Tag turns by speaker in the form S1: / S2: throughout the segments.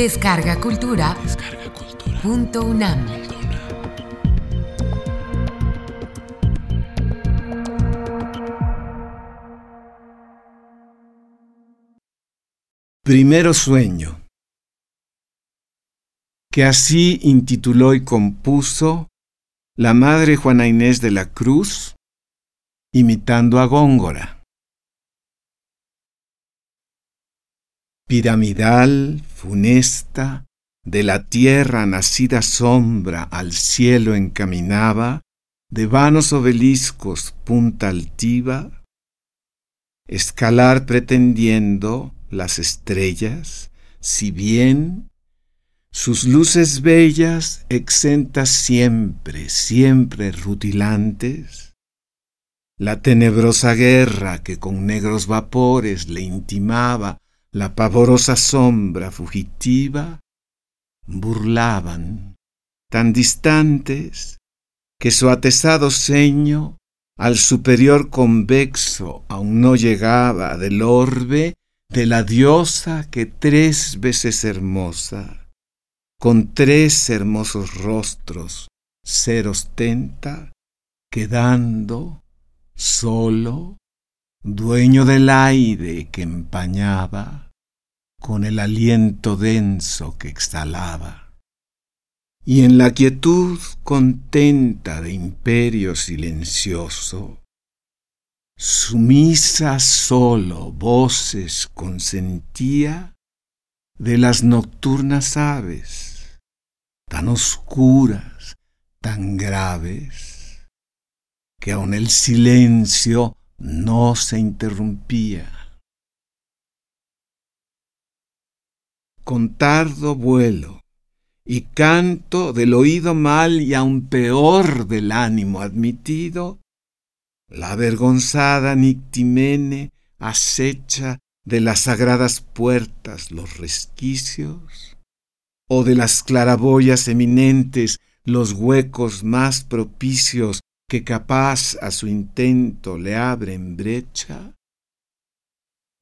S1: Descarga Cultura. Punto UNAM.
S2: Primero sueño, que así intituló y compuso la madre Juana Inés de la Cruz, imitando a Góngora. Piramidal, funesta, de la tierra nacida sombra al cielo encaminaba, de vanos obeliscos punta altiva, escalar pretendiendo las estrellas, si bien sus luces bellas, exentas siempre, siempre rutilantes, la tenebrosa guerra que con negros vapores le intimaba la pavorosa sombra fugitiva, burlaban, tan distantes, que su atesado ceño al superior convexo aún no llegaba del orbe de la diosa que tres veces hermosa, con tres hermosos rostros, ser ostenta, quedando solo dueño del aire que empañaba, con el aliento denso que exhalaba. Y en la quietud contenta de imperio silencioso, sumisa solo voces consentía de las nocturnas aves, tan oscuras, tan graves, que aun el silencio no se interrumpía. Con tardo vuelo y canto del oído mal y aun peor del ánimo admitido, la avergonzada Nictimene acecha de las sagradas puertas los resquicios, o de las claraboyas eminentes los huecos más propicios que capaz a su intento le abren brecha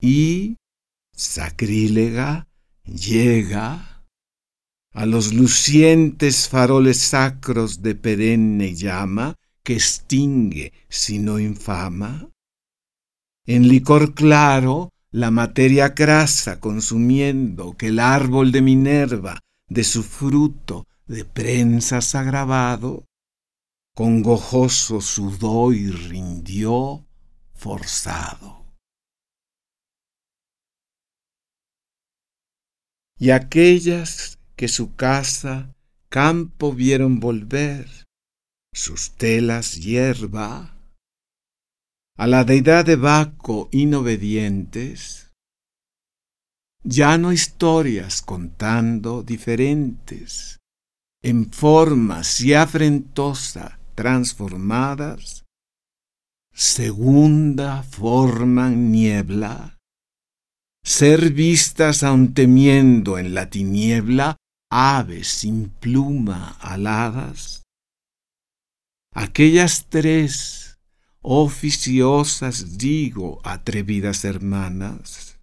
S2: y, sacrílega, llega a los lucientes faroles sacros de perenne llama que extingue si no infama. En licor claro la materia crasa consumiendo que el árbol de Minerva de su fruto de prensas agravado con gojoso sudó y rindió forzado. Y aquellas que su casa campo vieron volver, sus telas hierba, a la deidad de Baco inobedientes, ya no historias contando diferentes, en formas y afrentosa, transformadas, segunda forman niebla, ser vistas aun temiendo en la tiniebla aves sin pluma aladas. Aquellas tres oficiosas digo atrevidas hermanas,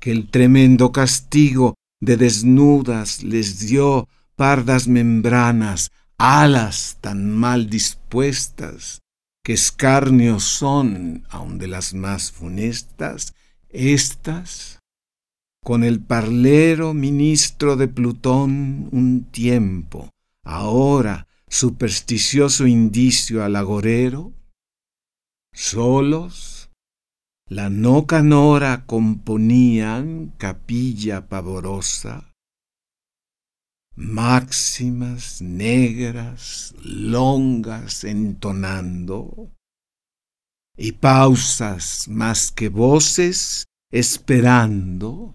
S2: que el tremendo castigo de desnudas les dio pardas membranas alas tan mal dispuestas, que escarnios son aun de las más funestas, estas, con el parlero ministro de Plutón un tiempo, ahora supersticioso indicio al agorero, solos, la no canora componían capilla pavorosa, máximas negras, longas entonando, y pausas más que voces esperando,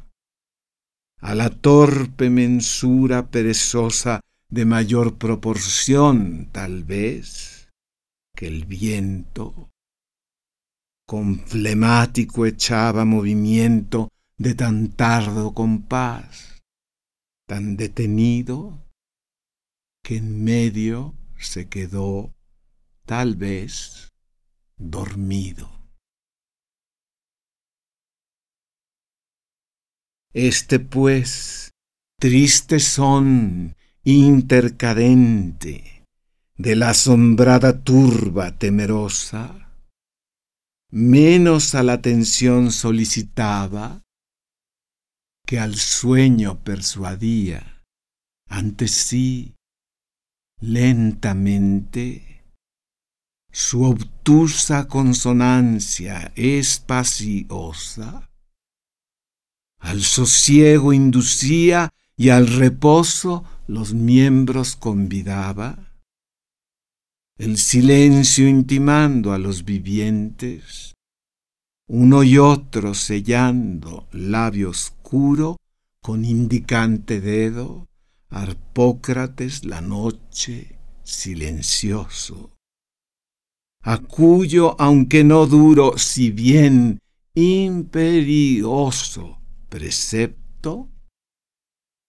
S2: a la torpe mensura perezosa de mayor proporción tal vez que el viento, con flemático echaba movimiento de tan tardo compás tan detenido que en medio se quedó tal vez dormido. Este pues triste son intercadente de la asombrada turba temerosa, menos a la atención solicitaba que al sueño persuadía ante sí lentamente su obtusa consonancia espaciosa al sosiego inducía y al reposo los miembros convidaba, el silencio intimando a los vivientes, uno y otro sellando labio oscuro con indicante dedo, Arpócrates la noche silencioso, a cuyo, aunque no duro, si bien imperioso precepto,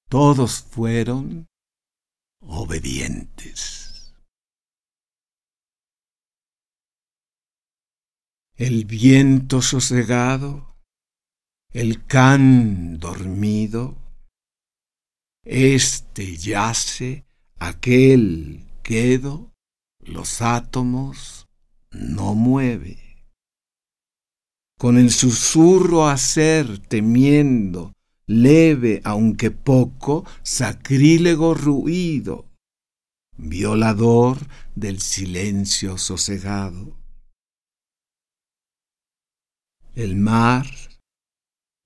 S2: todos fueron obedientes. El viento sosegado, el can dormido, este yace, aquel quedo, los átomos no mueve. Con el susurro hacer temiendo leve aunque poco, sacrílego ruido, violador del silencio sosegado. El mar,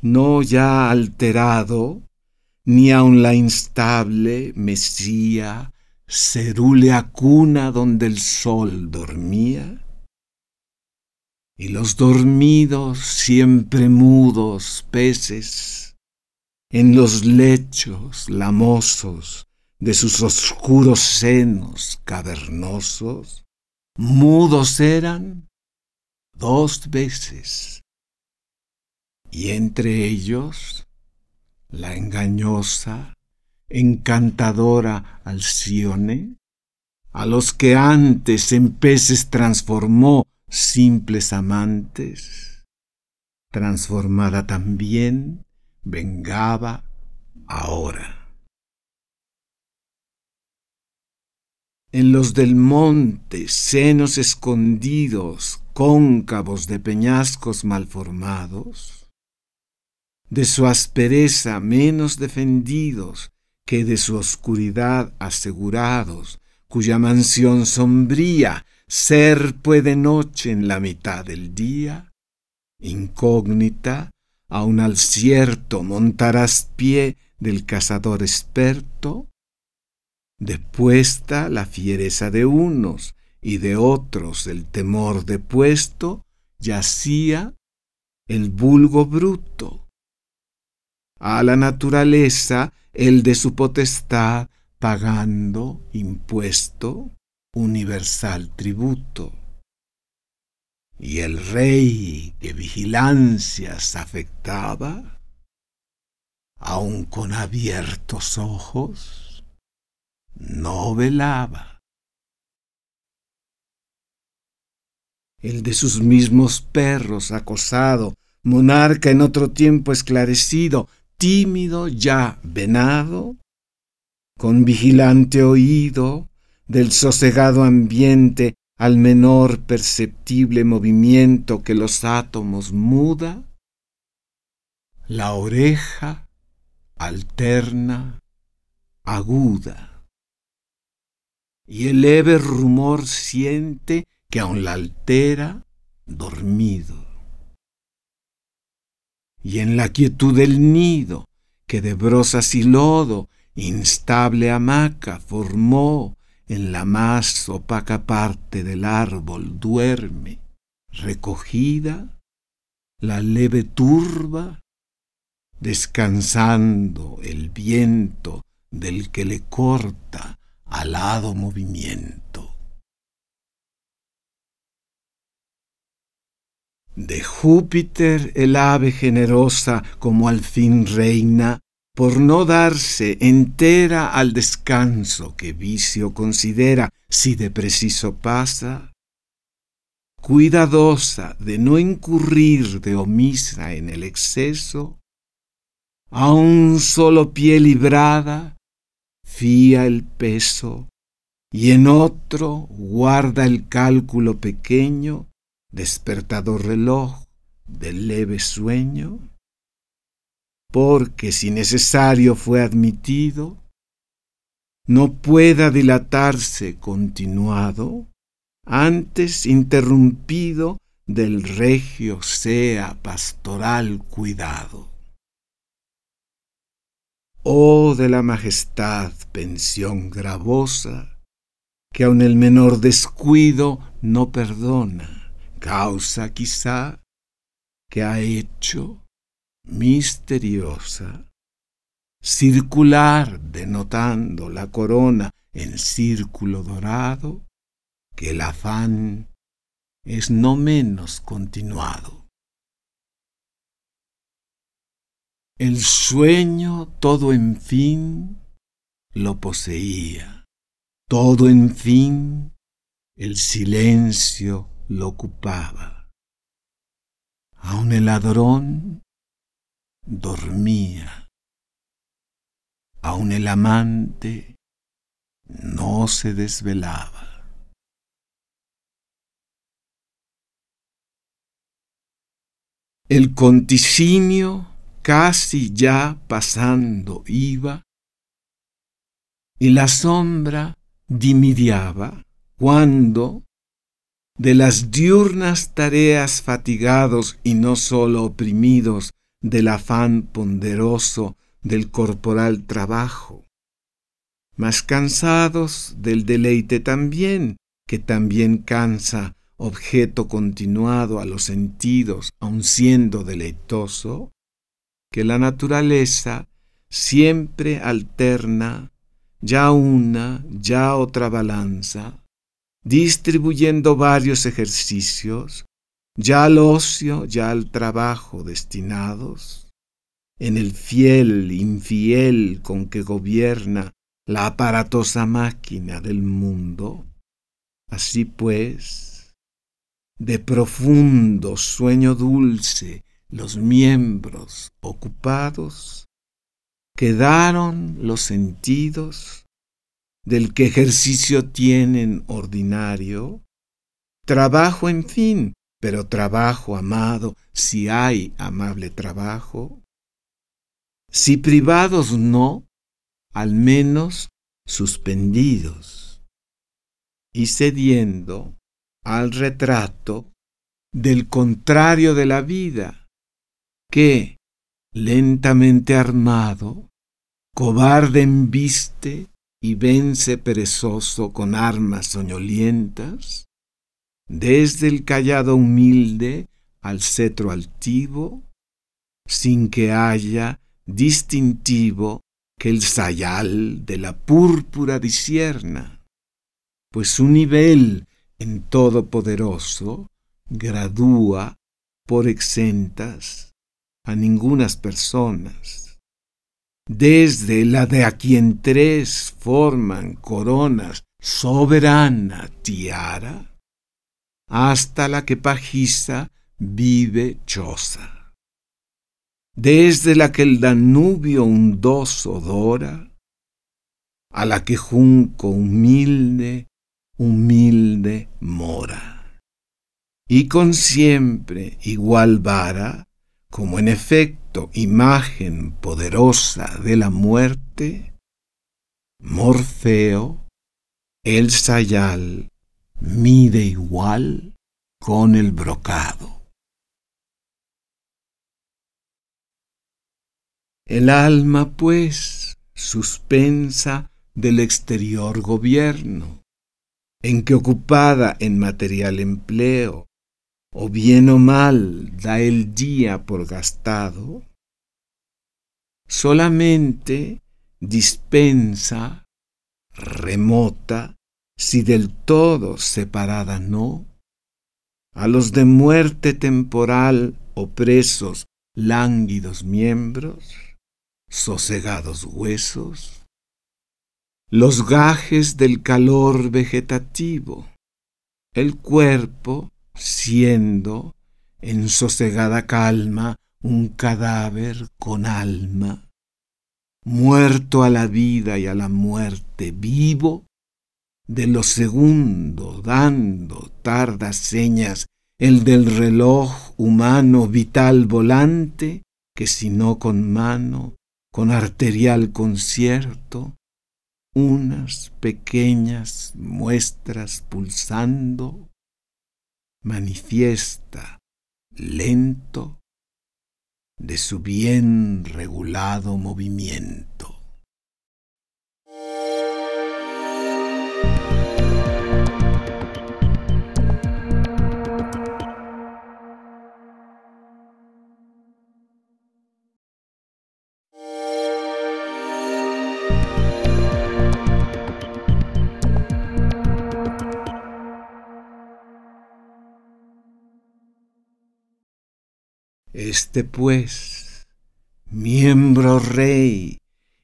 S2: no ya alterado, ni aun la instable mesía, cerúlea cuna donde el sol dormía, y los dormidos siempre mudos peces, en los lechos lamosos de sus oscuros senos cavernosos, mudos eran dos veces, y entre ellos la engañosa, encantadora Alcione, a los que antes en peces transformó simples amantes, transformada también vengaba ahora. En los del monte, senos escondidos, cóncavos de peñascos malformados, de su aspereza menos defendidos que de su oscuridad asegurados, cuya mansión sombría ser puede noche en la mitad del día, incógnita, aun al cierto montarás pie del cazador experto, depuesta la fiereza de unos y de otros el temor depuesto, yacía el vulgo bruto. A la naturaleza el de su potestad pagando impuesto universal tributo. Y el rey que vigilancias afectaba, aun con abiertos ojos, no velaba. El de sus mismos perros acosado, monarca en otro tiempo esclarecido, tímido ya venado, con vigilante oído del sosegado ambiente al menor perceptible movimiento que los átomos muda, la oreja alterna, aguda, y el leve rumor siente que aun la altera dormido. Y en la quietud del nido, que de brosas y lodo, instable hamaca formó en la más opaca parte del árbol duerme, recogida, la leve turba, descansando el viento del que le corta alado movimiento. De Júpiter el ave generosa como al fin reina, por no darse entera al descanso que vicio considera si de preciso pasa, cuidadosa de no incurrir de omisa en el exceso, a un solo pie librada, fía el peso, y en otro guarda el cálculo pequeño, despertador reloj del leve sueño? Porque si necesario fue admitido, no pueda dilatarse continuado, antes interrumpido del regio sea pastoral cuidado. Oh de la majestad pensión gravosa, que aun el menor descuido no perdona, causa quizá que ha hecho misteriosa, circular denotando la corona en círculo dorado, que el afán es no menos continuado. El sueño todo en fin lo poseía, todo en fin el silencio lo ocupaba. Aun el ladrón dormía, aun el amante no se desvelaba. El conticinio casi ya pasando iba, y la sombra dimidiaba cuando, de las diurnas tareas fatigados y no sólo oprimidos del afán ponderoso del corporal trabajo, mas cansados del deleite también, que también cansa objeto continuado a los sentidos, aun siendo deleitoso, que la naturaleza siempre alterna ya una, ya otra balanza, distribuyendo varios ejercicios, ya al ocio, ya al trabajo destinados, en el fiel, infiel con que gobierna la aparatosa máquina del mundo. Así pues, de profundo sueño dulce, los miembros ocupados, quedaron los sentidos del que ejercicio tienen ordinario, trabajo en fin, pero trabajo amado, si hay amable trabajo, si privados no, al menos suspendidos, y cediendo al retrato del contrario de la vida, que, lentamente armado, cobarde embiste y vence perezoso con armas soñolientas, desde el callado humilde al cetro altivo, sin que haya distintivo que el sayal de la púrpura disierna, pues su nivel en todopoderoso gradúa por exentas a ningunas personas. Desde la de a quien tres forman coronas soberana tiara, hasta la que pajiza vive choza. Desde la que el Danubio hundoso dora, a la que junco humilde, humilde mora. Y con siempre igual vara, como en efecto imagen poderosa de la muerte, Morfeo, el sayal, mide igual con el brocado. El alma, pues, suspensa del exterior gobierno, en que ocupada en material empleo, o bien o mal da el día por gastado, solamente dispensa, remota, si del todo separada no, a los de muerte temporal opresos lánguidos miembros, sosegados huesos, los gajes del calor vegetativo, el cuerpo siendo en sosegada calma un cadáver con alma, muerto a la vida y a la muerte, vivo, de lo segundo dando tardas señas el del reloj humano vital volante, que si no con mano, con arterial concierto, unas pequeñas muestras pulsando, manifiesta lento de su bien regulado movimiento. Este pues, miembro rey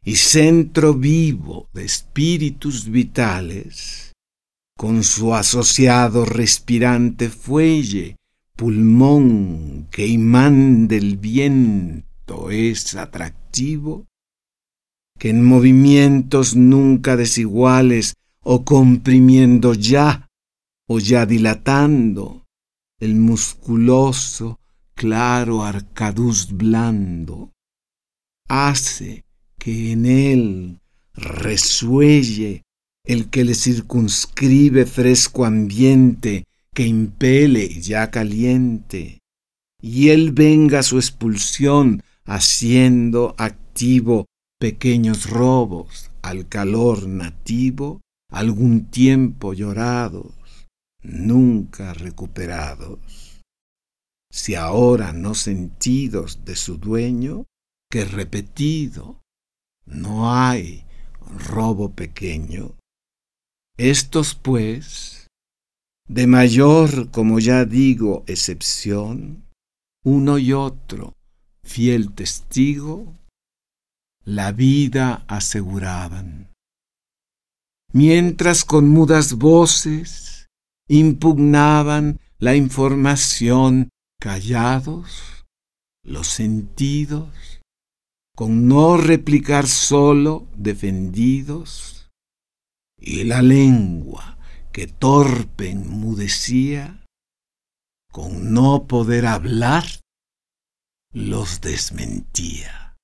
S2: y centro vivo de espíritus vitales, con su asociado respirante fuelle, pulmón que imán del viento es atractivo, que en movimientos nunca desiguales o comprimiendo ya o ya dilatando el musculoso claro arcaduz blando, hace que en él resuelle el que le circunscribe fresco ambiente que impele ya caliente, y él venga su expulsión haciendo activo pequeños robos al calor nativo, algún tiempo llorados, nunca recuperados si ahora no sentidos de su dueño, que repetido no hay robo pequeño. Estos pues, de mayor, como ya digo, excepción, uno y otro, fiel testigo, la vida aseguraban. Mientras con mudas voces impugnaban la información callados, los sentidos, con no replicar solo, defendidos, y la lengua que torpe enmudecía, con no poder hablar, los desmentía.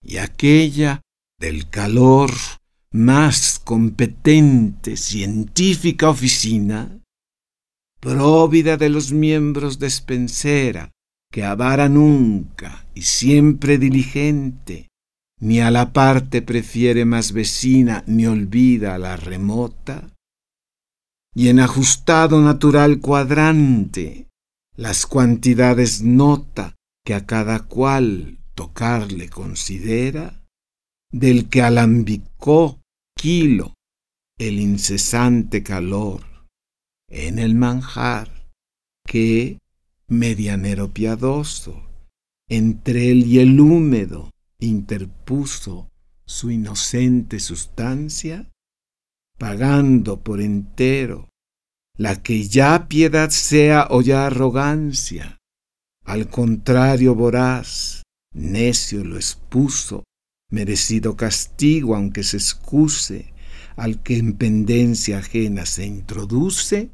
S2: Y aquella del calor más competente científica oficina, próvida de los miembros despensera, que avara nunca y siempre diligente, ni a la parte prefiere más vecina, ni olvida la remota, y en ajustado natural cuadrante, las cuantidades nota que a cada cual tocarle considera, del que alambicó kilo el incesante calor en el manjar que, medianero piadoso, entre él y el húmedo interpuso su inocente sustancia, pagando por entero la que ya piedad sea o ya arrogancia, al contrario voraz, necio lo expuso, merecido castigo aunque se excuse, al que en pendencia ajena se introduce,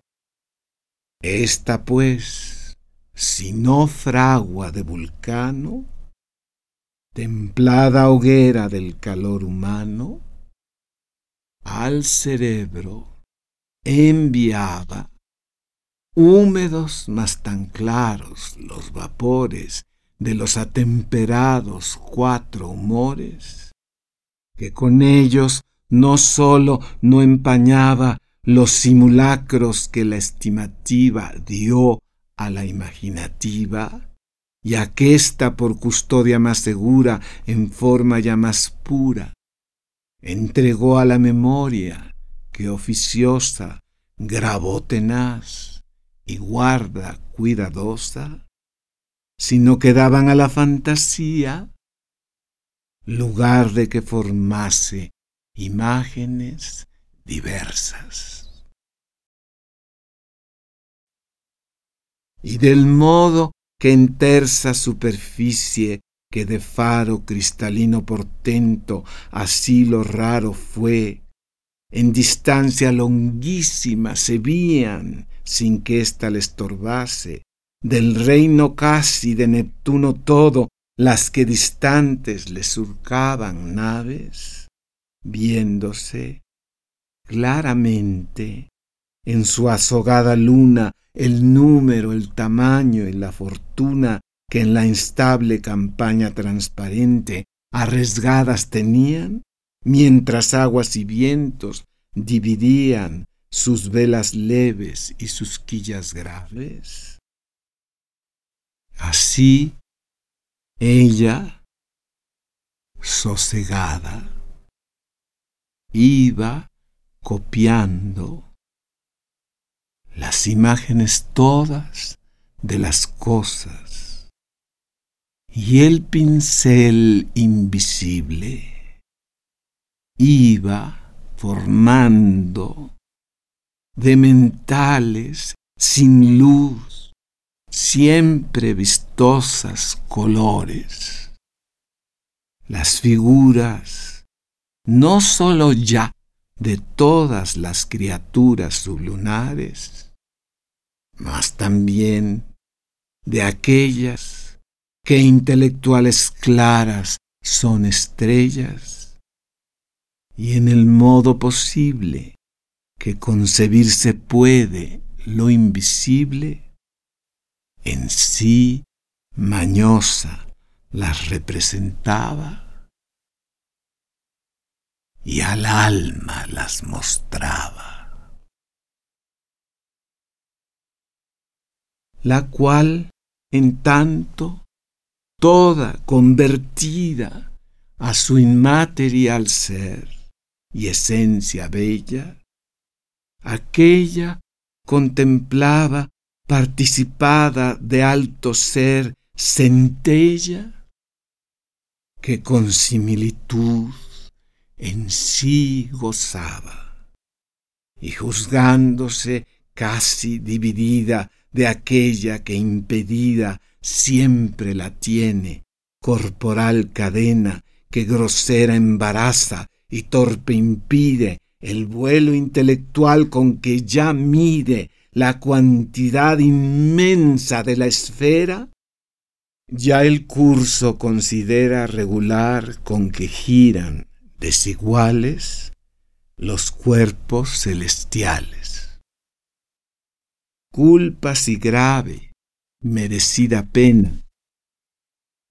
S2: esta pues, si no fragua de vulcano, templada hoguera del calor humano, al cerebro enviaba húmedos mas tan claros los vapores de los atemperados cuatro humores, que con ellos no sólo no empañaba los simulacros que la estimativa dio a la imaginativa, y aquesta por custodia más segura, en forma ya más pura, entregó a la memoria que oficiosa grabó tenaz y guarda cuidadosa, sino que daban a la fantasía lugar de que formase imágenes diversas. Y del modo que en tersa superficie que de faro cristalino portento asilo raro fue, en distancia longuísima se vían, sin que ésta le estorbase, del reino casi de Neptuno todo, las que distantes le surcaban naves, viéndose claramente en su azogada luna el número, el tamaño y la fortuna que en la instable campaña transparente arriesgadas tenían, mientras aguas y vientos dividían sus velas leves y sus quillas graves? Así, ella, sosegada, iba copiando las imágenes todas de las cosas y el pincel invisible iba formando de mentales sin luz, siempre vistosas colores. Las figuras, no sólo ya de todas las criaturas sublunares, mas también de aquellas que intelectuales claras son estrellas, y en el modo posible que concebirse puede lo invisible, en sí mañosa las representaba y al alma las mostraba, la cual, en tanto, toda convertida a su inmaterial ser y esencia bella, aquella contemplaba participada de alto ser centella que con similitud en sí gozaba, y juzgándose casi dividida de aquella que impedida siempre la tiene, corporal cadena que grosera embaraza y torpe impide el vuelo intelectual con que ya mide la cuantidad inmensa de la esfera, ya el curso considera regular con que giran desiguales los cuerpos celestiales. Culpa si grave, merecida pena,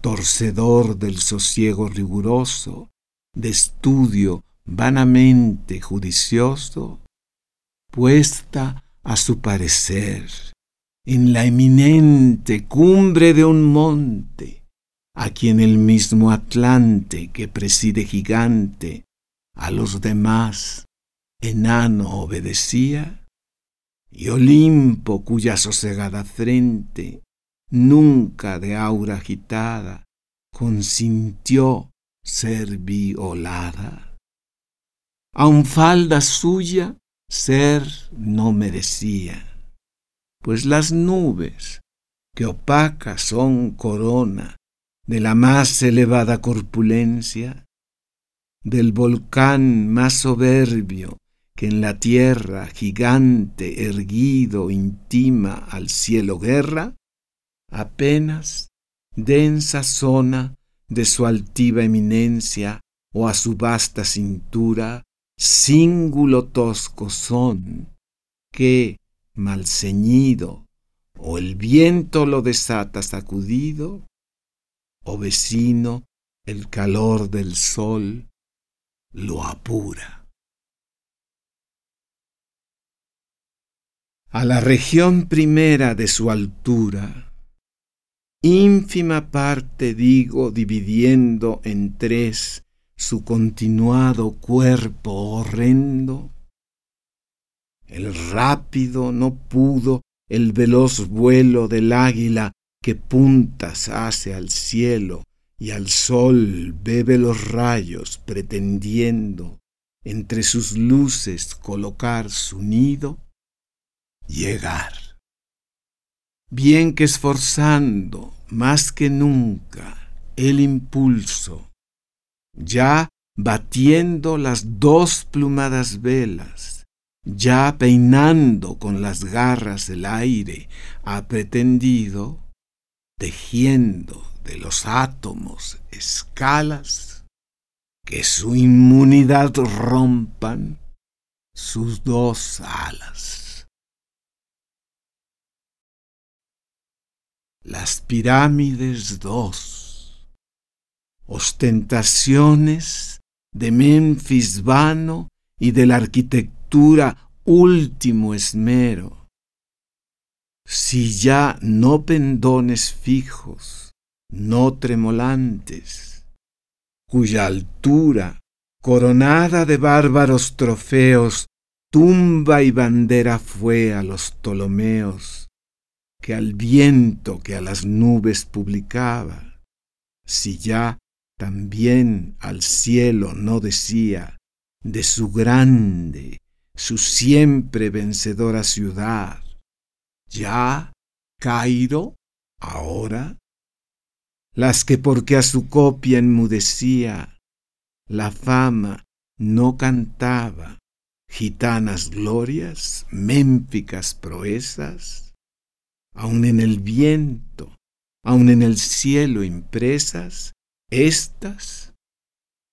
S2: torcedor del sosiego riguroso, de estudio vanamente judicioso, puesta a su parecer en la eminente cumbre de un monte, a quien el mismo Atlante que preside gigante, a los demás enano obedecía, y Olimpo cuya sosegada frente, nunca de aura agitada, consintió ser violada. Aun falda suya ser no merecía, pues las nubes, que opacas son corona de la más elevada corpulencia, del volcán más soberbio que en la tierra gigante erguido intima al cielo guerra, apenas densa zona de su altiva eminencia o a su vasta cintura, cíngulo tosco son, que, mal ceñido, o el viento lo desata sacudido, o vecino, el calor del sol lo apura. A la región primera de su altura, ínfima parte digo dividiendo en tres su continuado cuerpo horrendo, el rápido no pudo el veloz vuelo del águila que puntas hace al cielo y al sol bebe los rayos pretendiendo entre sus luces colocar su nido, llegar. bien que esforzando más que nunca el impulso, ya batiendo las dos plumadas velas, ya peinando con las garras el aire, ha pretendido, tejiendo de los átomos escalas, que su inmunidad rompan sus dos alas. Las pirámides dos, ostentaciones de Memphis vano y de la arquitectura último esmero. Si ya no pendones fijos, no tremolantes, cuya altura, coronada de bárbaros trofeos, tumba y bandera fue a los Ptolomeos, que al viento que a las nubes publicaba, si ya también al cielo no decía de su grande, su siempre vencedora ciudad, ya Cairo, ahora, las que porque a su copia enmudecía, la fama no cantaba, gitanas glorias, mémpicas proezas, aun en el viento, aun en el cielo impresas, estas,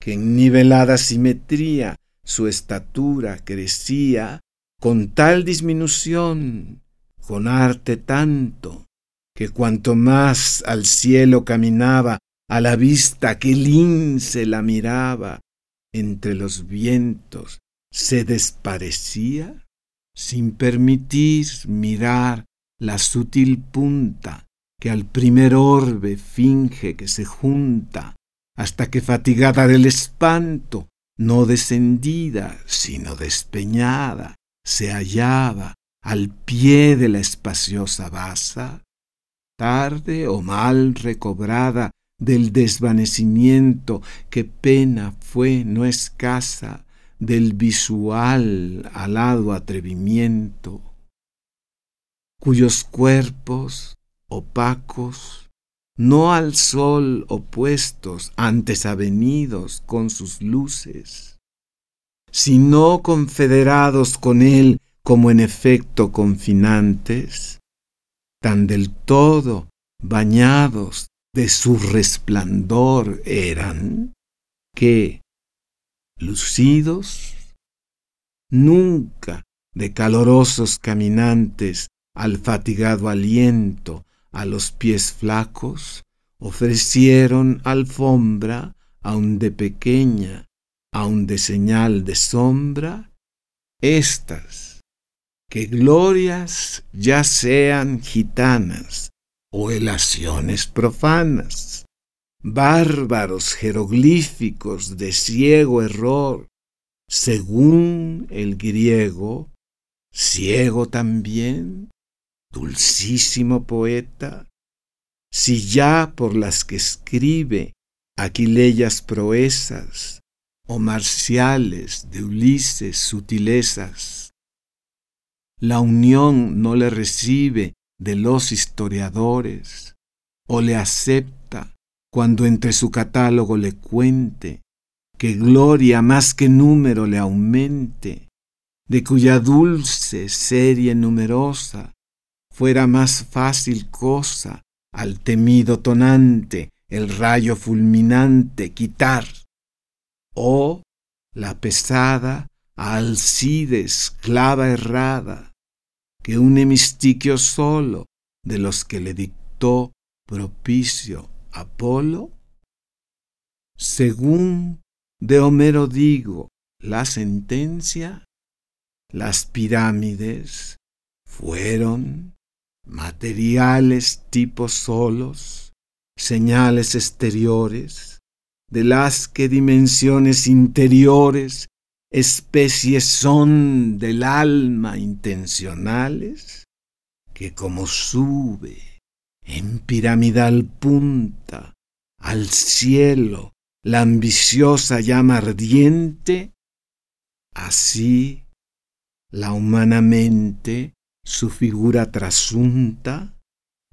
S2: que en nivelada simetría su estatura crecía, con tal disminución, con arte tanto, que cuanto más al cielo caminaba, a la vista que lince la miraba, entre los vientos se desparecía sin permitir mirar la sutil punta que al primer orbe finge que se junta, hasta que fatigada del espanto, no descendida, sino despeñada, se hallaba al pie de la espaciosa basa, tarde o mal recobrada del desvanecimiento que pena fue no escasa, del visual alado atrevimiento, cuyos cuerpos opacos, no al sol opuestos, antes avenidos con sus luces, sino confederados con él como en efecto confinantes, tan del todo bañados de su resplandor eran, que, lucidos, nunca de calorosos caminantes al fatigado aliento, a los pies flacos, ofrecieron alfombra, aun de pequeña, aun de señal de sombra, estas, que glorias ya sean gitanas o elaciones profanas, bárbaros jeroglíficos de ciego error, según el griego, ciego también, dulcísimo poeta, si ya por las que escribe aquileyas proezas o marciales de Ulises sutilezas, la unión no le recibe de los historiadores o le acepta cuando entre su catálogo le cuente que gloria más que número le aumente, de cuya dulce serie numerosa fuera más fácil cosa al temido tonante el rayo fulminante quitar, o la pesada Alcides clava errada, que un hemistiquio solo de los que le dictó propicio Apolo? Según de Homero digo la sentencia, las pirámides fueron materiales tipos solos, señales exteriores, de las que dimensiones interiores, especies son del alma intencionales, que como sube en piramidal punta, al cielo, la ambiciosa llama ardiente, así la humana mente, su figura trasunta,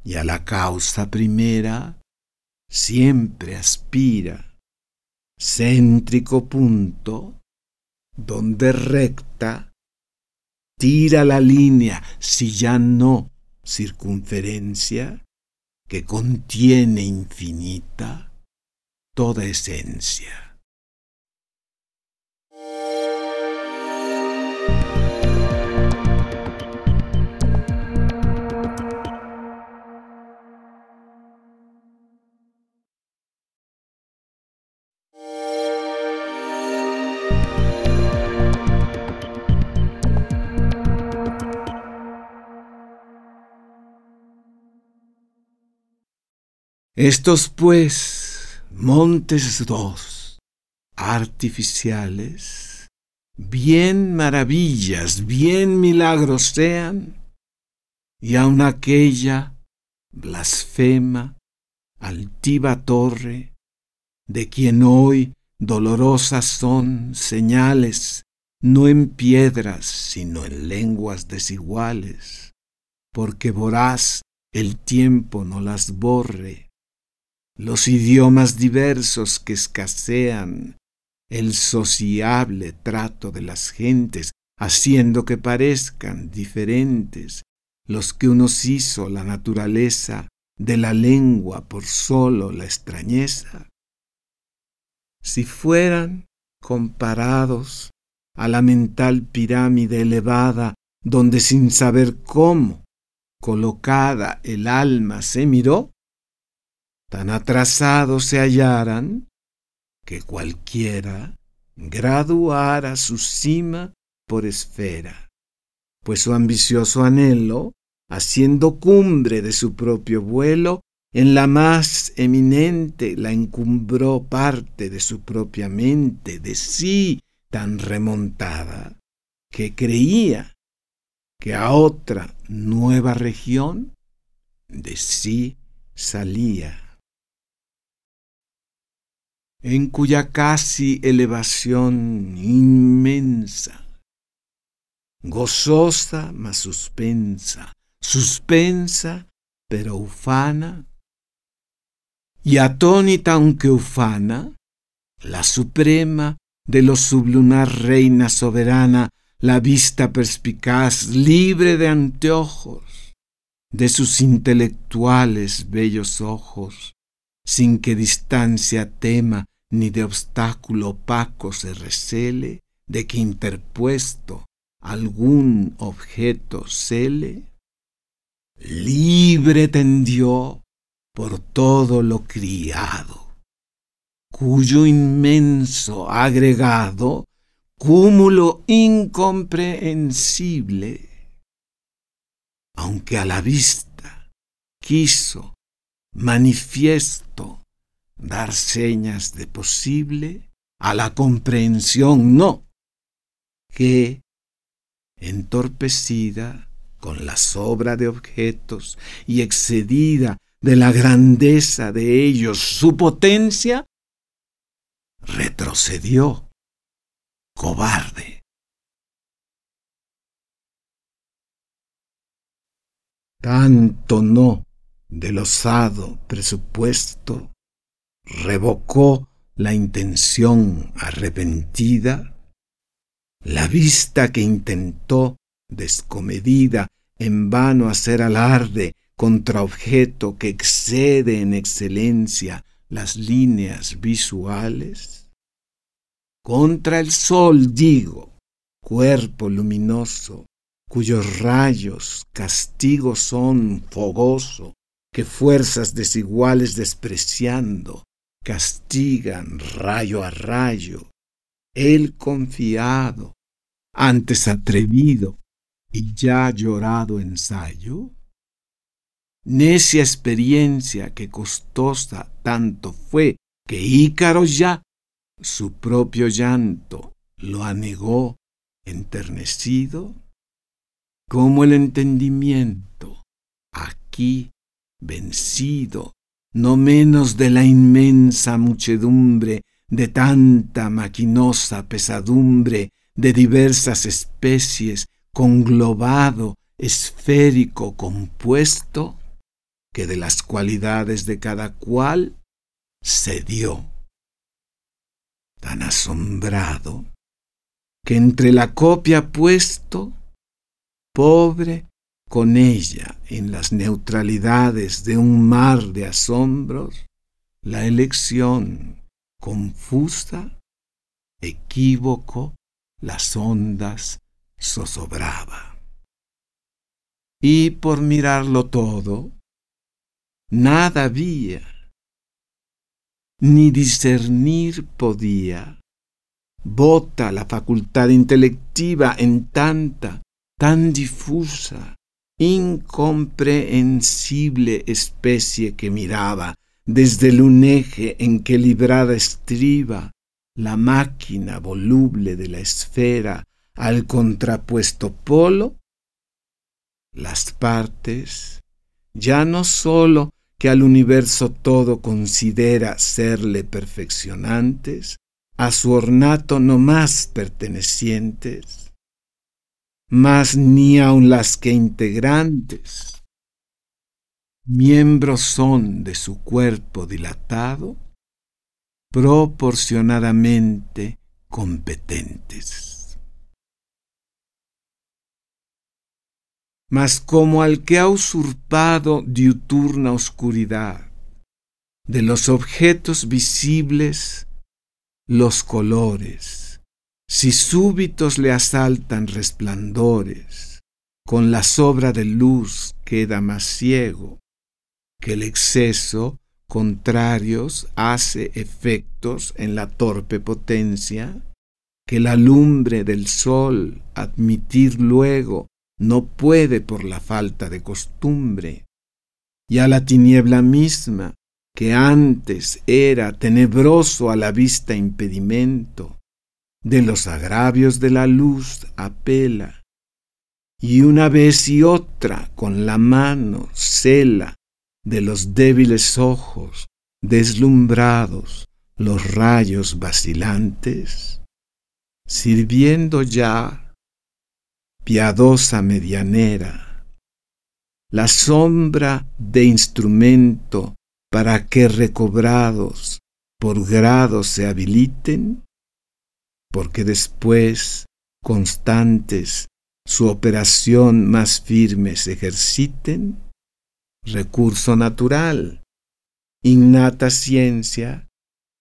S2: y a la causa primera siempre aspira, céntrico punto, donde recta tira la línea, si ya no circunferencia, que contiene infinita toda esencia. Estos pues montes dos, artificiales, bien maravillas, bien milagros sean, y aun aquella blasfema, altiva torre, de quien hoy dolorosas son señales, no en piedras, sino en lenguas desiguales, porque voraz el tiempo no las borre, los idiomas diversos que escasean, el sociable trato de las gentes, haciendo que parezcan diferentes los que unos hizo la naturaleza de la lengua por solo la extrañeza. Si fueran comparados a la mental pirámide elevada donde sin saber cómo colocada el alma se miró, tan atrasados se hallaran que cualquiera graduara su cima por esfera, pues su ambicioso anhelo, haciendo cumbre de su propio vuelo, en la más eminente la encumbró parte de su propia mente, de sí tan remontada, que creía que a otra nueva región de sí salía en cuya casi elevación inmensa, gozosa mas suspensa, suspensa pero ufana, y atónita aunque ufana, la suprema de los sublunar reina soberana, la vista perspicaz, libre de anteojos, de sus intelectuales bellos ojos, sin que distancia tema ni de obstáculo opaco se recele, de que interpuesto algún objeto cele, libre tendió por todo lo criado, cuyo inmenso agregado, cúmulo incomprensible, aunque a la vista quiso manifiesto dar señas de posible a la comprensión no, que, entorpecida con la sobra de objetos y excedida de la grandeza de ellos su potencia, retrocedió, cobarde. Tanto no del osado presupuesto revocó la intención arrepentida, la vista que intentó, descomedida, en vano hacer alarde contra objeto que excede en excelencia las líneas visuales? Contra el sol, digo, cuerpo luminoso, cuyos rayos castigos son fogoso, que fuerzas desiguales despreciando, castigan rayo a rayo, el confiado, antes atrevido y ya llorado ensayo? Necia experiencia que costosa tanto fue que Ícaro ya su propio llanto lo anegó enternecido, como el entendimiento aquí vencido no menos de la inmensa muchedumbre de tanta maquinosa pesadumbre de diversas especies, conglobado, esférico, compuesto, que de las cualidades de cada cual se dio. Tan asombrado que entre la copia puesto, pobre con ella en las neutralidades de un mar de asombros, la elección confusa, equívoco, las ondas zozobraba. Y por mirarlo todo, nada había, ni discernir podía. Bota la facultad intelectiva en tanta, tan difusa, incomprehensible especie que miraba desde el uneje en que librada estriba la máquina voluble de la esfera al contrapuesto polo, las partes, ya no sólo que al universo todo considera serle perfeccionantes, a su ornato no más pertenecientes, mas ni aun las que integrantes, miembros son de su cuerpo dilatado, proporcionadamente competentes. Mas como al que ha usurpado diuturna oscuridad de los objetos visibles, los colores, si súbitos le asaltan resplandores, con la sobra de luz queda más ciego, que el exceso contrarios hace efectos en la torpe potencia, que la lumbre del sol admitir luego no puede por la falta de costumbre, y a la tiniebla misma, que antes era tenebroso a la vista impedimento, de los agravios de la luz apela, y una vez y otra con la mano cela de los débiles ojos deslumbrados los rayos vacilantes, sirviendo ya piadosa medianera, la sombra de instrumento para que recobrados por grados se habiliten, porque después, constantes, su operación más firme se ejerciten, recurso natural, innata ciencia,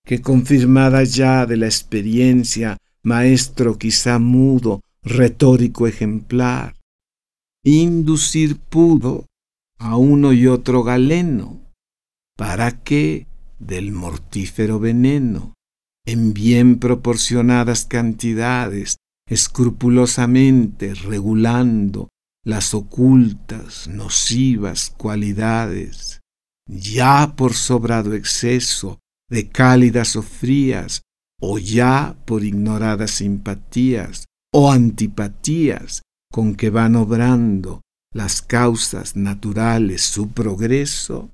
S2: que confirmada ya de la experiencia, maestro quizá mudo, retórico ejemplar, inducir pudo a uno y otro galeno, para que del mortífero veneno en bien proporcionadas cantidades, escrupulosamente regulando las ocultas, nocivas cualidades, ya por sobrado exceso de cálidas o frías, o ya por ignoradas simpatías o antipatías con que van obrando las causas naturales su progreso,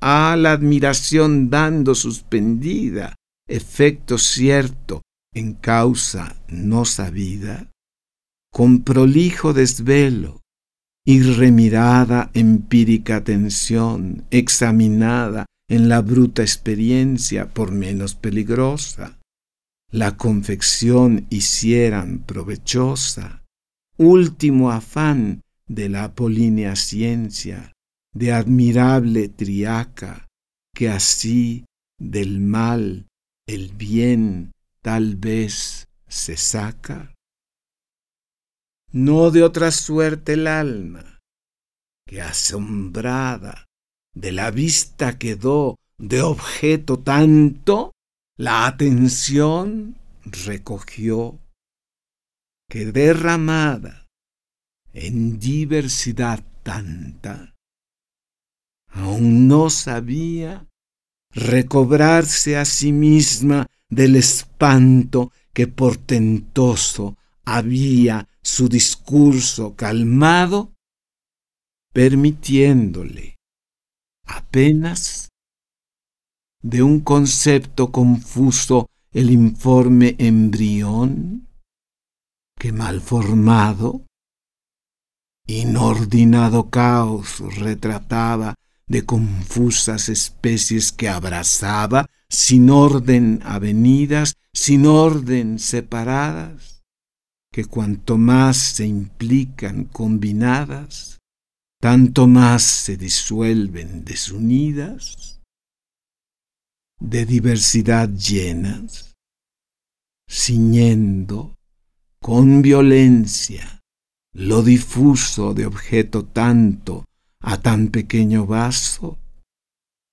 S2: a la admiración dando suspendida efecto cierto en causa no sabida, con prolijo desvelo y remirada empírica atención, examinada en la bruta experiencia por menos peligrosa, la confección hicieran provechosa, último afán de la apolínea ciencia, de admirable triaca, que así del mal el bien tal vez se saca? No de otra suerte el alma, que asombrada de la vista quedó de objeto tanto, la atención recogió, que derramada en diversidad tanta, aún no sabía recobrarse a sí misma del espanto que portentoso había su discurso calmado, permitiéndole apenas de un concepto confuso el informe embrión que mal formado, inordinado caos retrataba de confusas especies que abrazaba, sin orden avenidas, sin orden separadas, que cuanto más se implican combinadas, tanto más se disuelven desunidas, de diversidad llenas, ciñendo con violencia lo difuso de objeto tanto a tan pequeño vaso,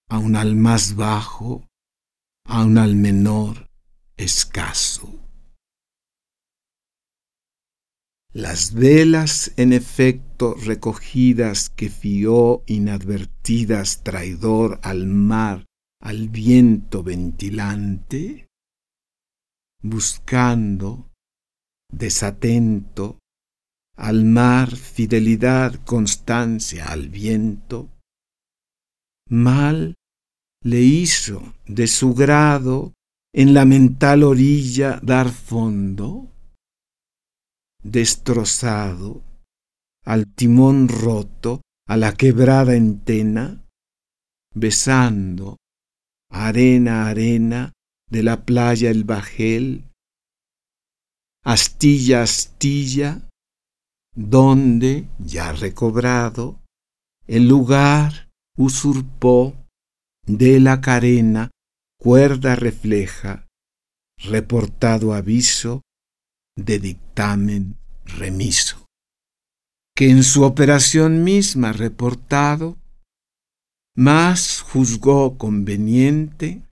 S2: aun al más bajo, aun al menor escaso. Las velas, en efecto, recogidas que fió inadvertidas traidor al mar, al viento ventilante, buscando, desatento, al mar fidelidad, constancia, al viento, mal le hizo de su grado en la mental orilla dar fondo, destrozado, al timón roto, a la quebrada entena, besando, arena, arena, de la playa el bajel, astilla, astilla, donde, ya recobrado, el lugar usurpó de la carena cuerda refleja, reportado aviso de dictamen remiso, que en su operación misma reportado, más juzgó conveniente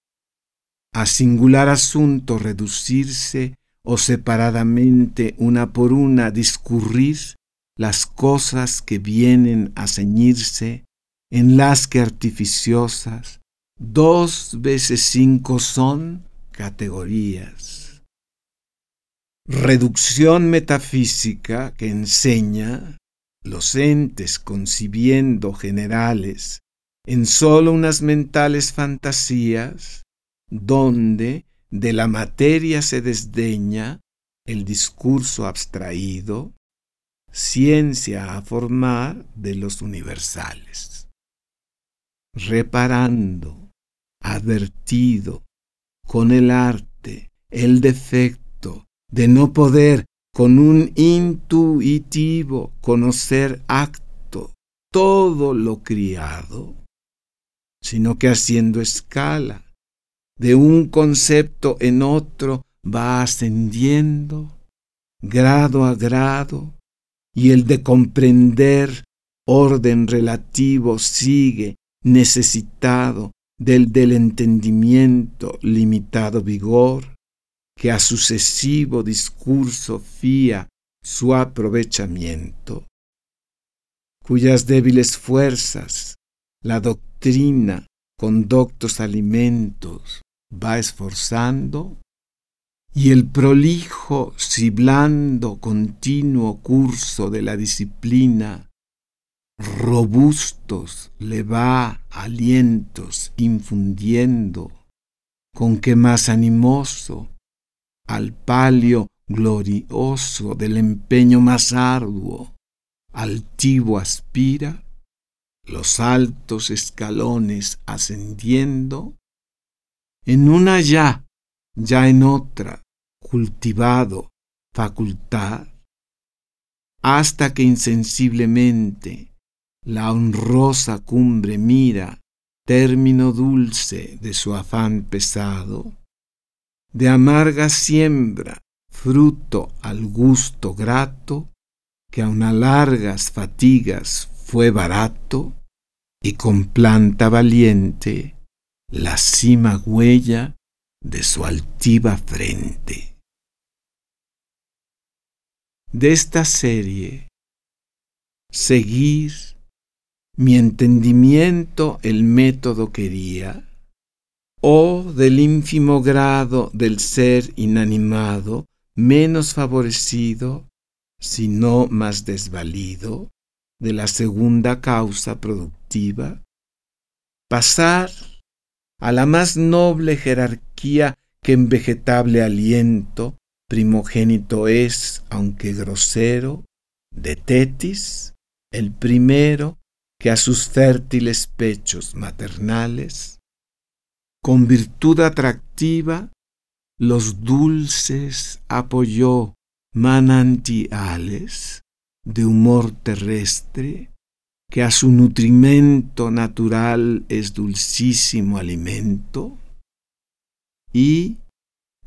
S2: a singular asunto reducirse o separadamente una por una discurrir las cosas que vienen a ceñirse en las que artificiosas dos veces cinco son categorías. Reducción metafísica que enseña los entes concibiendo generales en sólo unas mentales fantasías, donde de la materia se desdeña el discurso abstraído, ciencia a formar de los universales. Reparando, advertido, con el arte, el defecto de no poder con un intuitivo conocer acto todo lo criado, sino que haciendo escala de un concepto en otro va ascendiendo grado a grado y el de comprender orden relativo sigue necesitado del del entendimiento limitado vigor que a sucesivo discurso fía su aprovechamiento, cuyas débiles fuerzas la doctrina con doctos alimentos va esforzando y el prolijo si blando continuo curso de la disciplina robustos le va alientos infundiendo con que más animoso al palio glorioso del empeño más arduo altivo aspira los altos escalones ascendiendo en una ya, ya en otra, cultivado facultad, hasta que insensiblemente la honrosa cumbre mira término dulce de su afán pesado, de amarga siembra, fruto al gusto grato, que a largas fatigas fue barato, y con planta valiente la cima huella de su altiva frente. De esta serie, seguir mi entendimiento el método quería, o del ínfimo grado del ser inanimado, menos favorecido, sino más desvalido, de la segunda causa productiva, pasar a la más noble jerarquía que en vegetable aliento primogénito es, aunque grosero, de Tetis, el primero, que a sus fértiles pechos maternales, con virtud atractiva, los dulces apoyó manantiales de humor terrestre, que a su nutrimento natural es dulcísimo alimento, y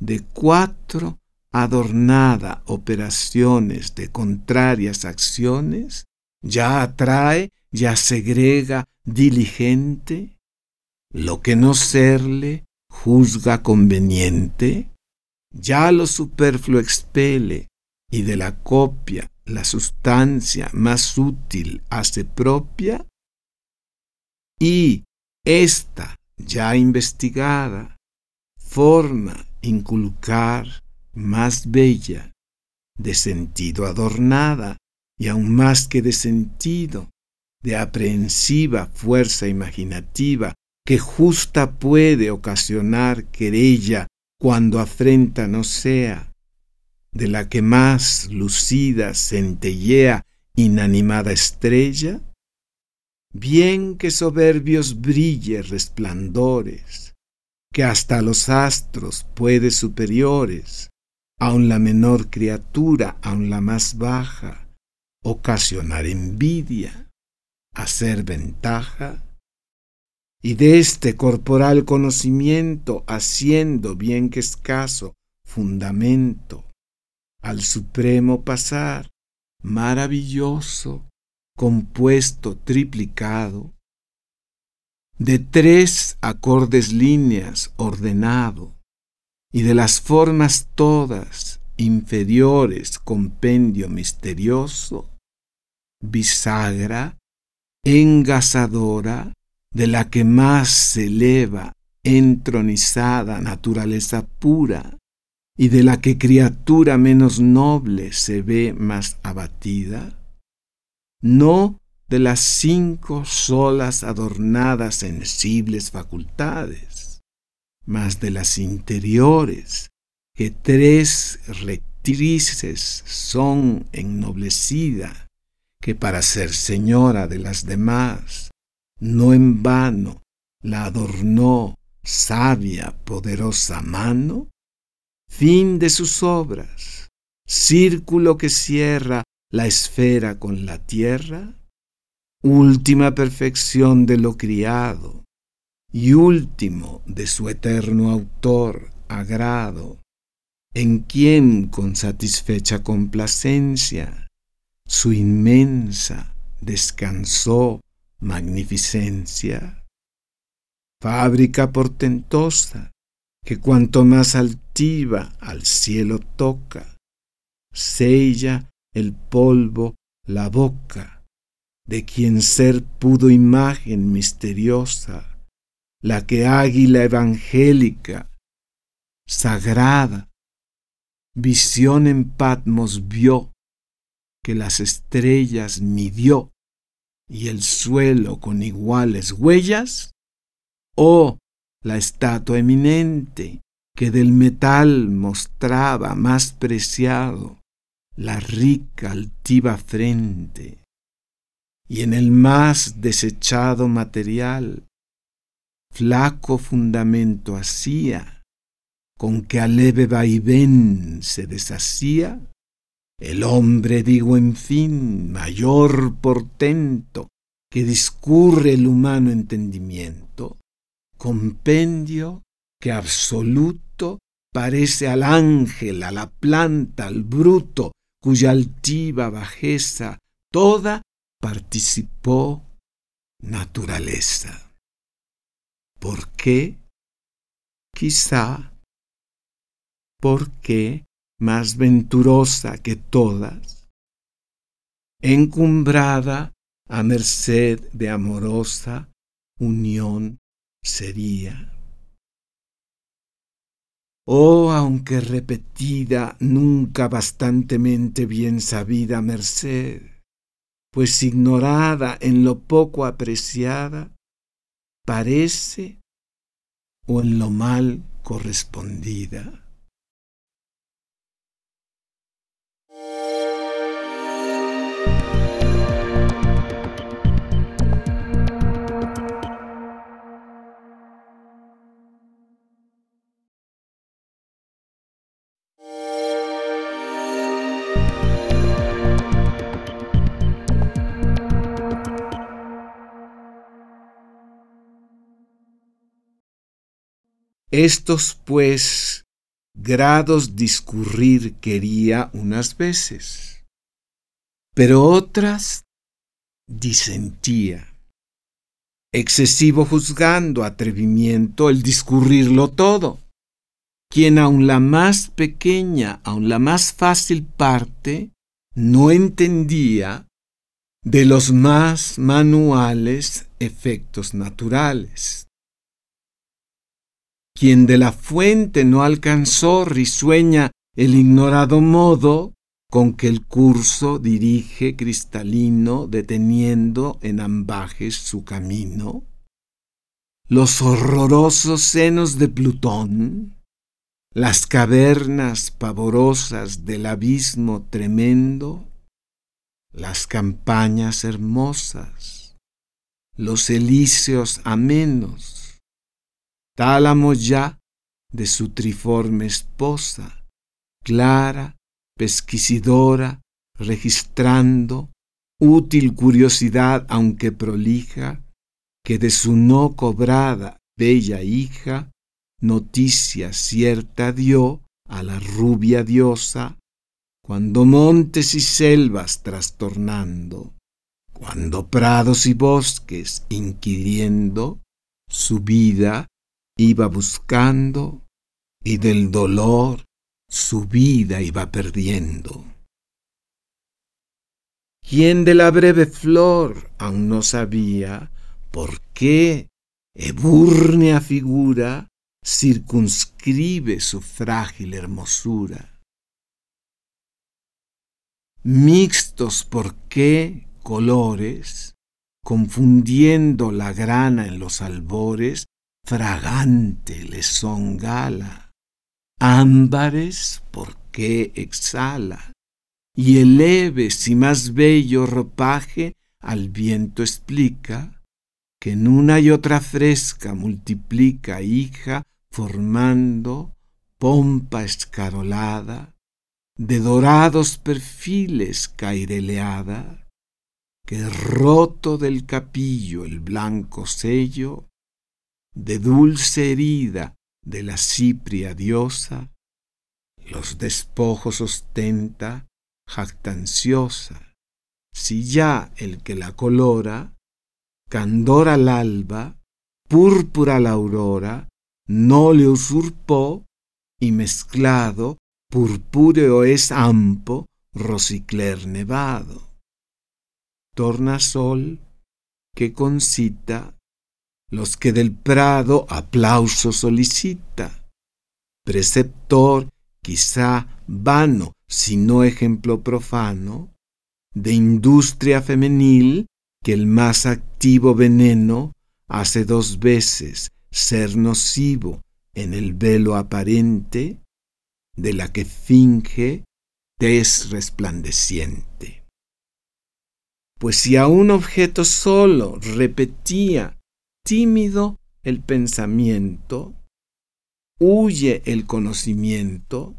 S2: de cuatro adornada operaciones de contrarias acciones, ya atrae, ya segrega diligente, lo que no serle juzga conveniente, ya lo superfluo expele y de la copia la sustancia más útil hace propia, y esta ya investigada forma inculcar más bella, de sentido adornada, y aun más que de sentido, de aprehensiva fuerza imaginativa, que justa puede ocasionar querella cuando afrenta no sea, de la que más lucida centellea inanimada estrella, bien que soberbios brille resplandores, que hasta los astros puede superiores, aun la menor criatura, aun la más baja, ocasionar envidia, hacer ventaja, y de este corporal conocimiento, haciendo bien que escaso fundamento, al supremo pasar, maravilloso, compuesto, triplicado, de tres acordes líneas ordenado, y de las formas todas inferiores compendio misterioso, bisagra, engasadora, de la que más se eleva entronizada naturaleza pura, y de la que criatura menos noble se ve más abatida? No de las cinco solas adornadas sensibles facultades, mas de las interiores, que tres rectrices son ennoblecida, que para ser señora de las demás, no en vano la adornó sabia, poderosa mano, fin de sus obras, círculo que cierra la esfera con la tierra, última perfección de lo criado, y último de su eterno autor, agrado, en quien con satisfecha complacencia su inmensa descansó magnificencia. Fábrica portentosa, que cuanto más altiva al cielo toca, sella el polvo la boca, de quien ser pudo imagen misteriosa, la que águila evangélica, sagrada, visión en Patmos vio, que las estrellas midió y el suelo con iguales huellas, o la estatua eminente que del metal mostraba más preciado la rica altiva frente, y en el más desechado material flaco fundamento hacía, con que a leve vaivén se deshacía, el hombre, digo en fin, mayor portento que discurre el humano entendimiento, compendio que absoluto parece al ángel, a la planta, al bruto, cuya altiva bajeza toda participó naturaleza. ¿Por qué? Quizá porque más venturosa que todas, encumbrada a merced de amorosa unión sería. Oh, aunque repetida, nunca bastantemente bien sabida merced, pues ignorada en lo poco apreciada, parece o en lo mal correspondida. Estos pues grados discurrir quería unas veces, pero otras disentía. Excesivo juzgando atrevimiento el discurrirlo todo. Quien aun la más pequeña, aun la más fácil parte, no entendía de los más manuales efectos naturales. Quien de la fuente no alcanzó risueña el ignorado modo con que el curso dirige cristalino deteniendo en ambajes su camino, los horrorosos senos de Plutón, las cavernas pavorosas del abismo tremendo, las campañas hermosas, los elíseos amenos, tálamo ya de su triforme esposa, clara, pesquisidora, registrando, útil curiosidad aunque prolija, que de su no cobrada bella hija noticia cierta dio a la rubia diosa, cuando montes y selvas trastornando, cuando prados y bosques inquiriendo, su vida iba buscando y del dolor su vida iba perdiendo. ¿Quién de la breve flor aún no sabía por qué ebúrnea figura circunscribe su frágil hermosura. Mixtos por qué colores, confundiendo la grana en los albores, fragante les son gala. Ámbares por qué exhala, y eleve si más bello ropaje al viento explica, que en una y otra fresca multiplica hija formando pompa escarolada, de dorados perfiles caireleada, que roto del capillo el blanco sello, de dulce herida de la cipria diosa, los despojos ostenta jactanciosa, si ya el que la colora, candor al alba, púrpura la aurora, no le usurpó y mezclado purpúreo es ampo rosicler nevado. Tornasol que concita los que del prado aplauso solicita. Preceptor, quizá vano, si no ejemplo profano, de industria femenil que el más activo veneno hace dos veces ser nocivo en el velo aparente de la que finge tez resplandeciente. Pues si a un objeto solo repetía tímido el pensamiento, huye el conocimiento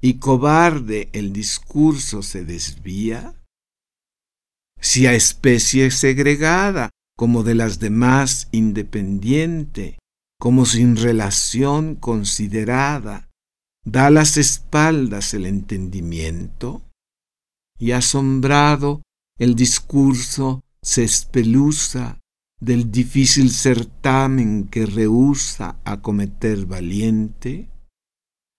S2: y cobarde el discurso se desvía, si a especie segregada como de las demás independiente, como sin relación considerada, da las espaldas el entendimiento, y asombrado el discurso se espeluza del difícil certamen que rehúsa acometer valiente,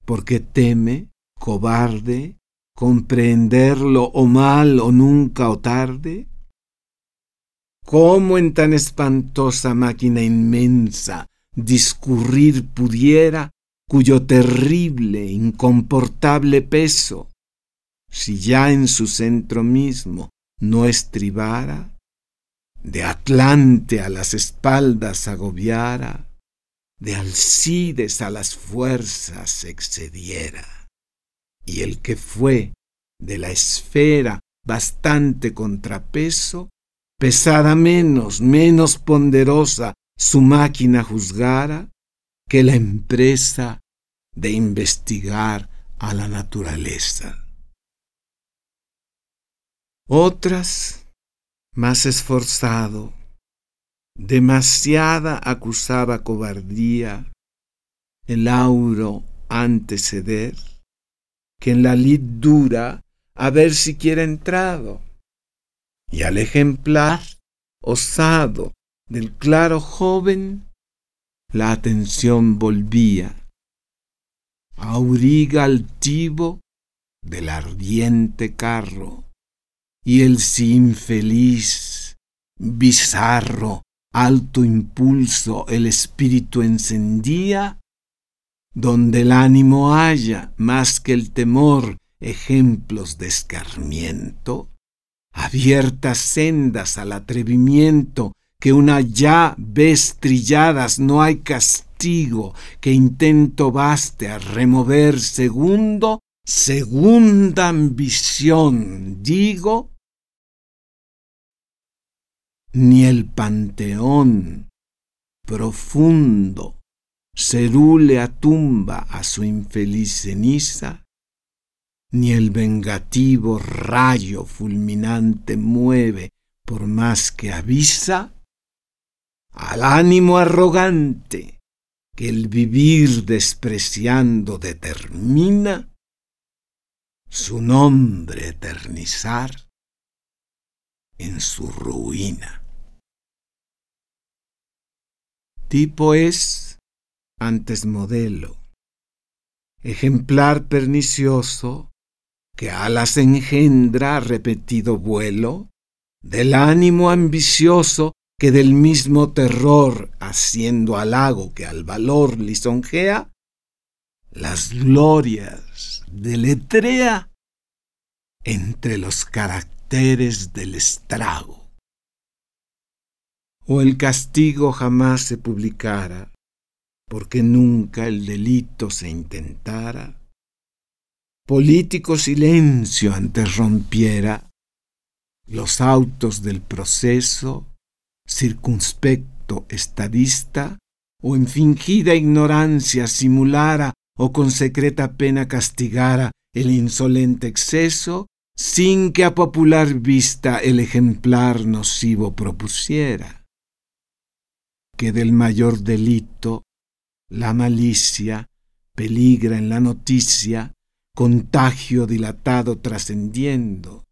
S2: porque teme, cobarde, comprenderlo o mal o nunca o tarde, ¿Cómo en tan espantosa máquina inmensa discurrir pudiera cuyo terrible, incomportable peso, si ya en su centro mismo no estribara, de Atlante a las espaldas agobiara, de Alcides a las fuerzas excediera, y el que fue de la esfera bastante contrapeso, pesada menos, menos ponderosa su máquina juzgara que la empresa de investigar a la naturaleza. Otras, más esforzado, demasiada acusaba cobardía, el auro anteceder, que en la lid dura a ver si quiere entrado, y al ejemplar osado del claro joven, la atención volvía. Auriga altivo del ardiente carro, y el si infeliz, bizarro, alto impulso el espíritu encendía, donde el ánimo haya más que el temor ejemplos de escarmiento, abiertas sendas al atrevimiento, que una ya vez trilladas no hay castigo que intento baste a remover segundo, segunda ambición, digo, ni el panteón profundo cerule a tumba a su infeliz ceniza, ni el vengativo rayo fulminante mueve por más que avisa al ánimo arrogante que el vivir despreciando determina su nombre eternizar en su ruina. Tipo es antes modelo, ejemplar pernicioso que alas engendra repetido vuelo, del ánimo ambicioso que del mismo terror, haciendo halago que al valor lisonjea, las glorias deletrea entre los caracteres del estrago. O el castigo jamás se publicara, porque nunca el delito se intentara, político silencio antes rompiera los autos del proceso, circunspecto estadista, o en fingida ignorancia simulara o con secreta pena castigara el insolente exceso, sin que a popular vista el ejemplar nocivo propusiera. Que del mayor delito, la malicia, peligra en la noticia, contagio dilatado trascendiendo,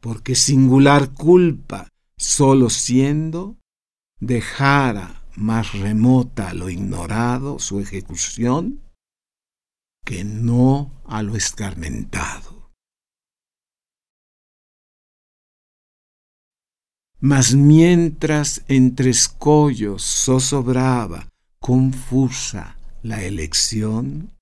S2: porque singular culpa, solo siendo, dejara más remota lo ignorado su ejecución que no a lo escarmentado. Mas mientras entre escollos zozobraba confusa la elección,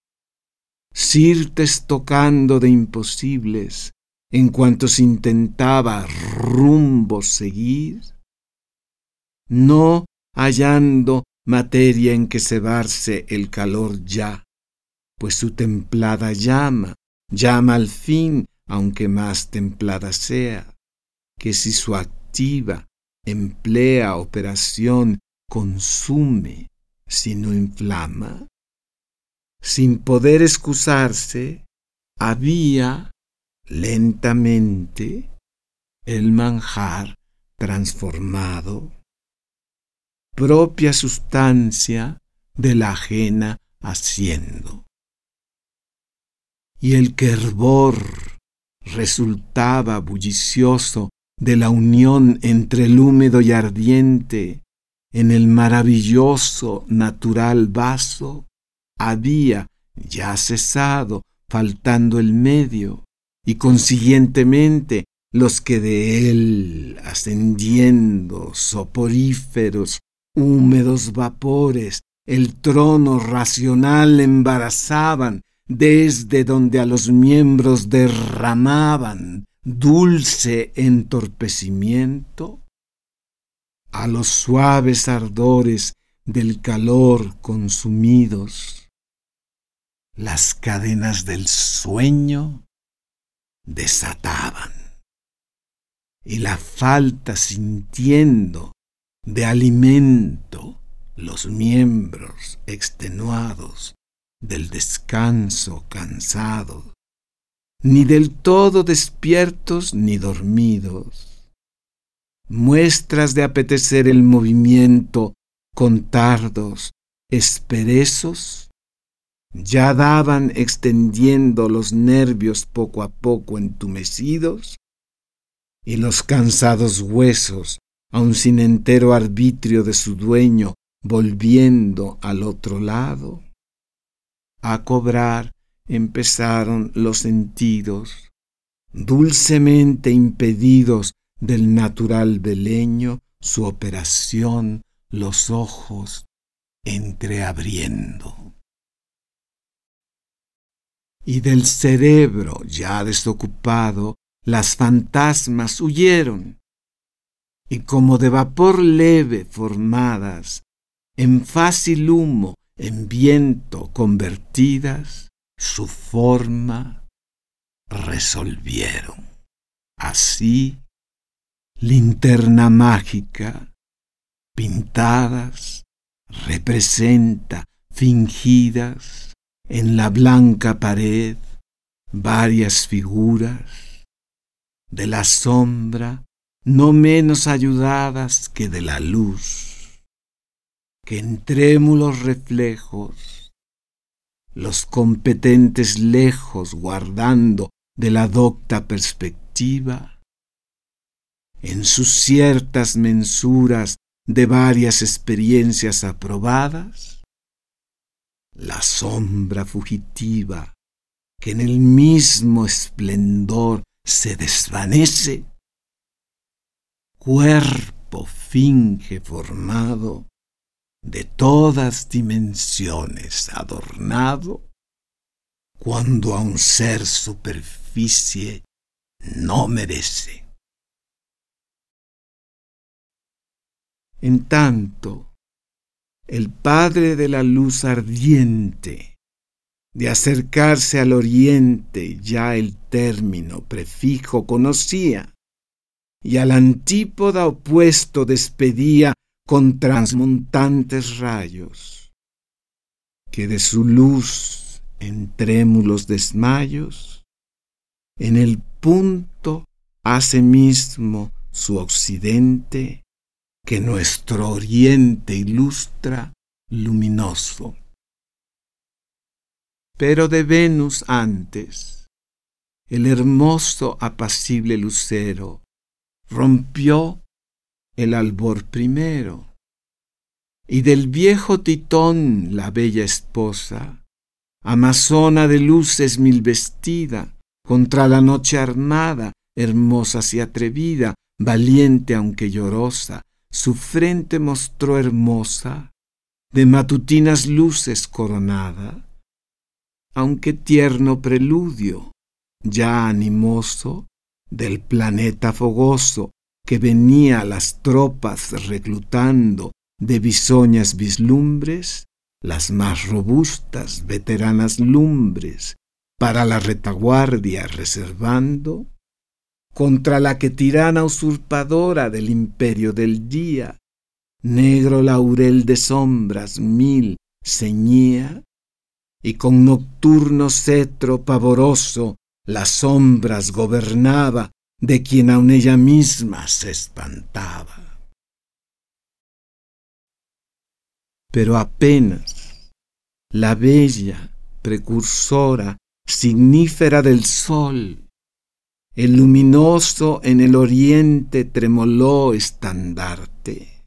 S2: Sirtes tocando de imposibles en cuanto se intentaba rumbo seguir, no hallando materia en que cebarse el calor ya, pues su templada llama, llama al fin, aunque más templada sea, que si su activa emplea operación consume, si no inflama, sin poder excusarse, había lentamente el manjar transformado, propia sustancia de la ajena haciendo. Y el que hervor resultaba bullicioso de la unión entre el húmedo y ardiente. En el maravilloso natural vaso, había ya cesado, faltando el medio, y consiguientemente los que de él, ascendiendo soporíferos, húmedos vapores, el trono racional embarazaban, desde donde a los miembros derramaban dulce entorpecimiento, a los suaves ardores del calor consumidos, las cadenas del sueño desataban y la falta sintiendo de alimento los miembros extenuados del descanso cansado, ni del todo despiertos ni dormidos, muestras de apetecer el movimiento con tardos, esperezos ya daban extendiendo los nervios poco a poco entumecidos, y los cansados huesos, aun sin entero arbitrio de su dueño, volviendo al otro lado. A cobrar empezaron los sentidos, dulcemente impedidos del natural beleño, su operación, los ojos entreabriendo. Y del cerebro ya desocupado, las fantasmas huyeron, y como de vapor leve formadas, en fácil humo, en viento convertidas, su forma resolvieron. Así, linterna mágica, pintadas, representa fingidas en la blanca pared varias figuras de la sombra no menos ayudadas que de la luz, que en trémulos reflejos los competentes lejos guardando de la docta perspectiva, en sus ciertas mensuras de varias experiencias aprobadas, la sombra fugitiva que en el mismo esplendor se desvanece, cuerpo finge formado, de todas dimensiones adornado, cuando a un ser superficie no merece. En tanto, el Padre de la luz ardiente, de acercarse al oriente ya el término prefijo conocía, y al antípoda opuesto despedía con transmontantes rayos, que de su luz en trémulos desmayos, en el punto hace mismo su occidente, que nuestro oriente ilustra luminoso. Pero de Venus antes, el hermoso apacible lucero rompió el albor primero, y del viejo Titón la bella esposa, amazona de luces mil vestida, contra la noche armada, hermosa y atrevida, valiente aunque llorosa, su frente mostró hermosa, de matutinas luces coronada, aunque tierno preludio, ya animoso, del planeta fogoso, que venía las tropas reclutando de bisoñas vislumbres, las más robustas, veteranas lumbres, para la retaguardia reservando, contra la que tirana usurpadora del imperio del día, negro laurel de sombras mil ceñía, y con nocturno cetro pavoroso las sombras gobernaba de quien aun ella misma se espantaba. Pero apenas la bella precursora signífera del sol, el luminoso en el oriente tremoló estandarte,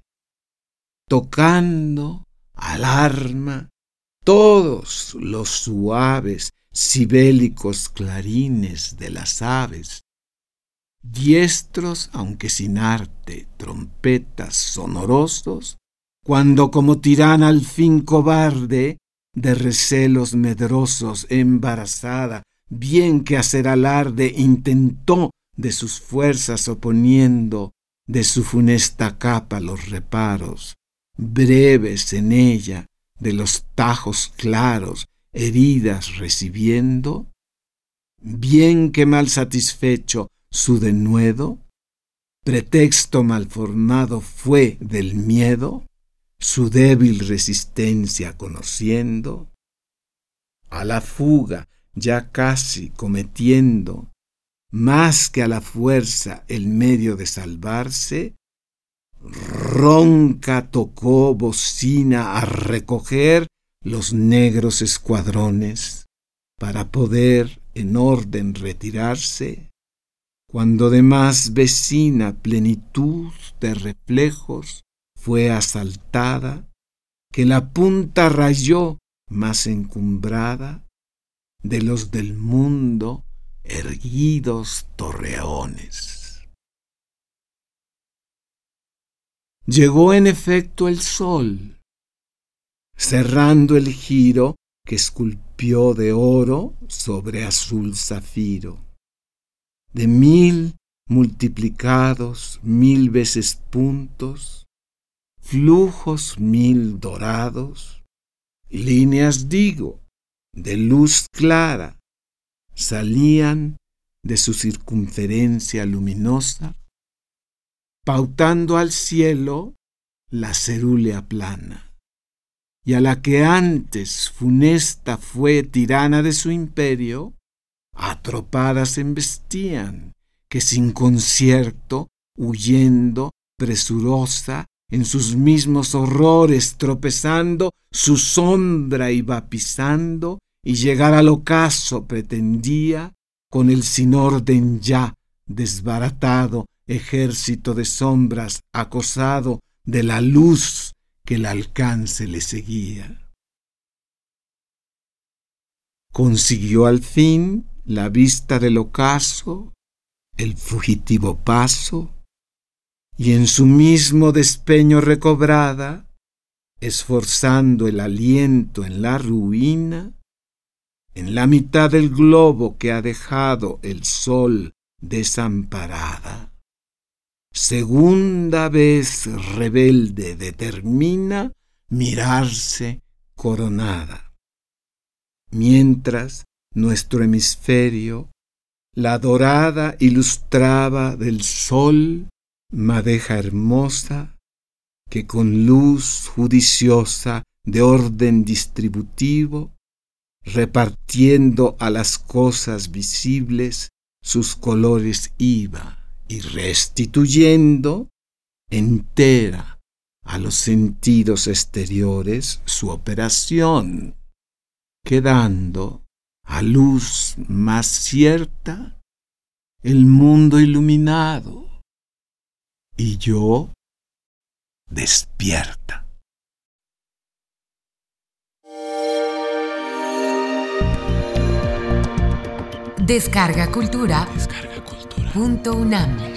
S2: tocando alarma todos los suaves sibélicos clarines de las aves diestros aunque sin arte, trompetas sonorosos, cuando como tirana al fin cobarde, de recelos medrosos embarazada, bien que hacer alarde intentó de sus fuerzas oponiendo de su funesta capa los reparos, breves en ella, de los tajos claros, heridas recibiendo, bien que mal satisfecho su denuedo, pretexto malformado fue del miedo, su débil resistencia conociendo, a la fuga ya casi cometiendo, más que a la fuerza el medio de salvarse, ronca tocó bocina a recoger los negros escuadrones para poder en orden retirarse, cuando de más vecina plenitud de reflejos fue asaltada, que la punta rayó más encumbrada de los del mundo erguidos torreones. Llegó en efecto el sol, cerrando el giro que esculpió de oro sobre azul zafiro, de mil multiplicados mil veces puntos, flujos mil dorados, líneas digo, de luz clara, salían de su circunferencia luminosa, pautando al cielo la cerúlea plana y a la que antes funesta fue tirana de su imperio, atropadas embestían, que sin concierto, huyendo, presurosa, en sus mismos horrores tropezando, su sombra iba pisando, y llegar al ocaso pretendía, con el sin orden ya desbaratado, ejército de sombras acosado de la luz que el alcance le seguía. Consiguió al fin la vista del ocaso, el fugitivo paso, y en su mismo despeño recobrada, esforzando el aliento en la ruina, en la mitad del globo que ha dejado el sol desamparada segunda vez rebelde determina mirarse coronada. Mientras nuestro hemisferio la dorada ilustraba del sol, madeja hermosa, que con luz judiciosa de orden distributivo, repartiendo a las cosas visibles sus colores iba y restituyendo entera a los sentidos exteriores su operación, quedando a luz más cierta el mundo iluminado y yo despierta.
S1: Descarga Cultura. Descarga Cultura. Punto UNAM.